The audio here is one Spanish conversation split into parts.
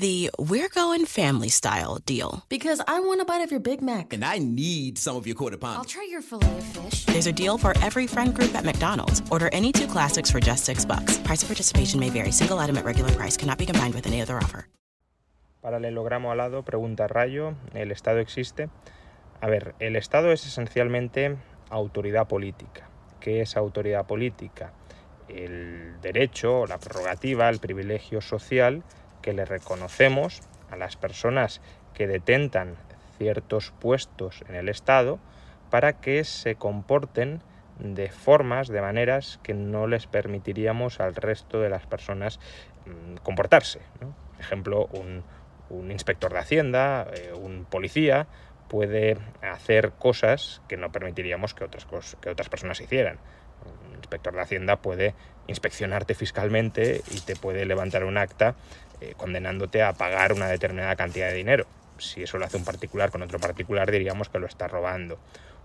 The We're Going Family Style deal. Because I want a bite of your Big Mac. And I need some of your quarter pound. I'll try your filet of fish. There's a deal for every friend group at McDonald's. Order any two classics for just six bucks. Price of participation may vary. Single item at regular price cannot be combined with any other offer. Paralelogramo alado, pregunta Rayo, ¿el Estado existe? A ver, el Estado es esencialmente autoridad política. ¿Qué es autoridad política? El derecho, la prerrogativa, el privilegio social que le reconocemos a las personas que detentan ciertos puestos en el Estado para que se comporten de formas, de maneras que no les permitiríamos al resto de las personas mm, comportarse. Por ejemplo, un, inspector de Hacienda, eh, un policía, puede hacer cosas que no permitiríamos que otras, que otras personas hicieran. Un inspector de Hacienda puede inspeccionarte fiscalmente y te puede levantar un acta eh, condenándote a pagar una determinada cantidad de dinero. Si eso lo hace un particular con otro particular, diríamos que lo está robando.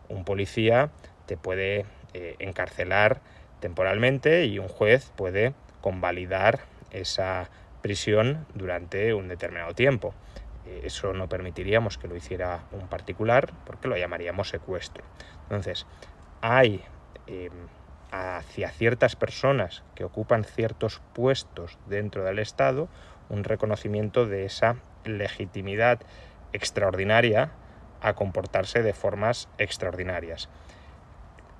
Un policía te puede eh, encarcelar temporalmente y un juez puede convalidar esa prisión durante un determinado tiempo. Eh, eso no permitiríamos que lo hiciera un particular porque lo llamaríamos secuestro. Entonces, hay em, hacia ciertas personas que ocupan ciertos puestos dentro del Estado un reconocimiento de esa legitimidad extraordinaria a comportarse de formas extraordinarias.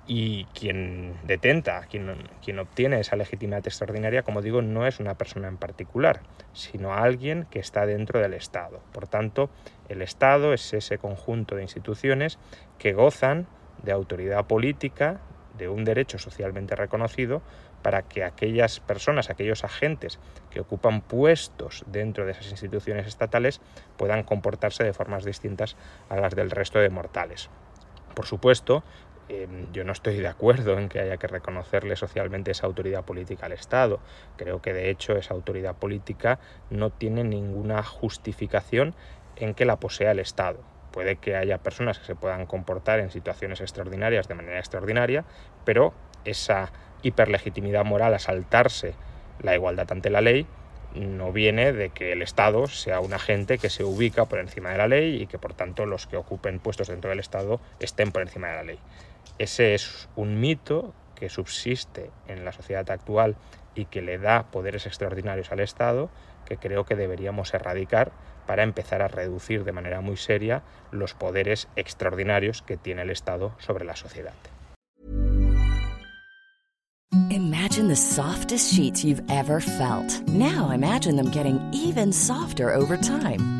Y quien detenta, quien, quien, obtiene esa legitimidad extraordinaria, como digo, no es una persona en particular, sino alguien que está dentro del Estado. Por tanto, el Estado es ese conjunto de instituciones que gozan de autoridad política, de un derecho socialmente reconocido para que aquellas personas, aquellos agentes que ocupan puestos dentro de esas instituciones estatales puedan comportarse de formas distintas a las del resto de mortales. Por supuesto, em, yo no estoy de acuerdo en que haya que reconocerle socialmente esa autoridad política al Estado. Creo que de hecho esa autoridad política no tiene ninguna justificación en que la posea el Estado. Puede que haya personas que se puedan comportar en situaciones extraordinarias de manera extraordinaria, pero esa hiperlegitimidad moral a saltarse la igualdad ante la ley no viene de que el Estado sea un agente que se ubica por encima de la ley y que por tanto los que ocupen puestos dentro del Estado estén por encima de la ley. Ese es un mito que subsiste en la sociedad actual y que le da poderes extraordinarios al Estado que creo que deberíamos erradicar para empezar a reducir de manera muy seria los poderes extraordinarios que tiene el Estado sobre la sociedad. Imagine the softest sheets you've ever felt. Now imagine them getting even softer over time.